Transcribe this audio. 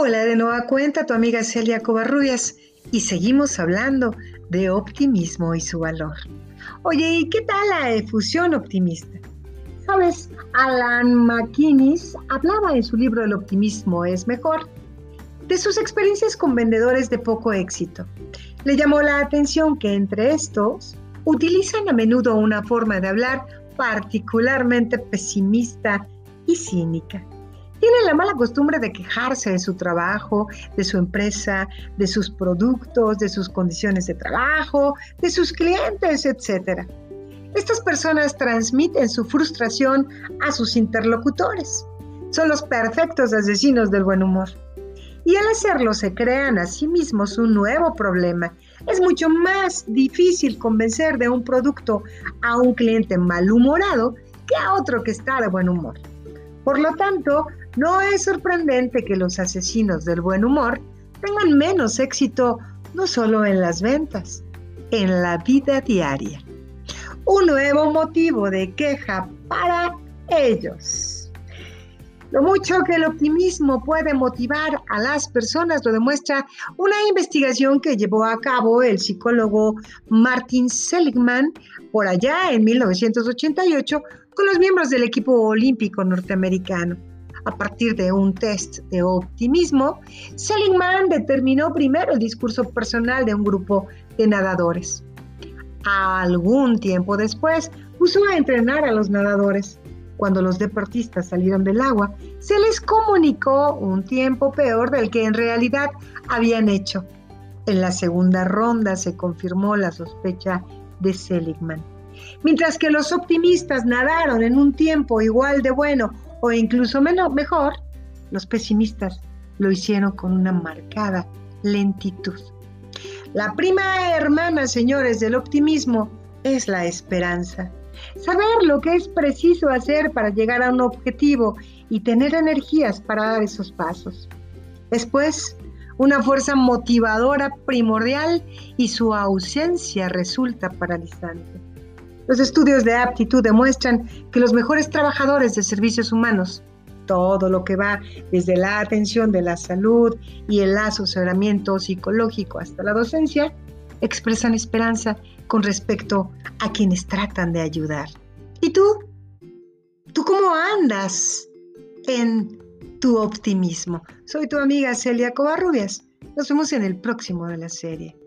Hola de nueva cuenta, tu amiga Celia Covarrubias y seguimos hablando de optimismo y su valor. Oye, ¿y qué tal la efusión optimista? Sabes, Alan McInnes hablaba en su libro El optimismo es mejor de sus experiencias con vendedores de poco éxito. Le llamó la atención que entre estos utilizan a menudo una forma de hablar particularmente pesimista y cínica. Tienen la mala costumbre de quejarse de su trabajo, de su empresa, de sus productos, de sus condiciones de trabajo, de sus clientes, etc. Estas personas transmiten su frustración a sus interlocutores. Son los perfectos asesinos del buen humor. Y al hacerlo se crean a sí mismos un nuevo problema. Es mucho más difícil convencer de un producto a un cliente malhumorado que a otro que está de buen humor. Por lo tanto, no es sorprendente que los asesinos del buen humor tengan menos éxito no solo en las ventas, en la vida diaria. Un nuevo motivo de queja para ellos. Lo mucho que el optimismo puede motivar a las personas lo demuestra una investigación que llevó a cabo el psicólogo Martin Seligman por allá en 1988 con los miembros del equipo olímpico norteamericano a partir de un test de optimismo, Seligman determinó primero el discurso personal de un grupo de nadadores. Algún tiempo después, puso a entrenar a los nadadores. Cuando los deportistas salieron del agua, se les comunicó un tiempo peor del que en realidad habían hecho. En la segunda ronda se confirmó la sospecha de Seligman. Mientras que los optimistas nadaron en un tiempo igual de bueno o incluso mejor, los pesimistas lo hicieron con una marcada lentitud. La prima hermana, señores, del optimismo es la esperanza. Saber lo que es preciso hacer para llegar a un objetivo y tener energías para dar esos pasos. Después, una fuerza motivadora primordial y su ausencia resulta paralizante. Los estudios de aptitud demuestran que los mejores trabajadores de servicios humanos, todo lo que va desde la atención de la salud y el asesoramiento psicológico hasta la docencia, expresan esperanza con respecto a quienes tratan de ayudar. ¿Y tú? ¿Tú cómo andas en tu optimismo? Soy tu amiga Celia Covarrubias. Nos vemos en el próximo de la serie.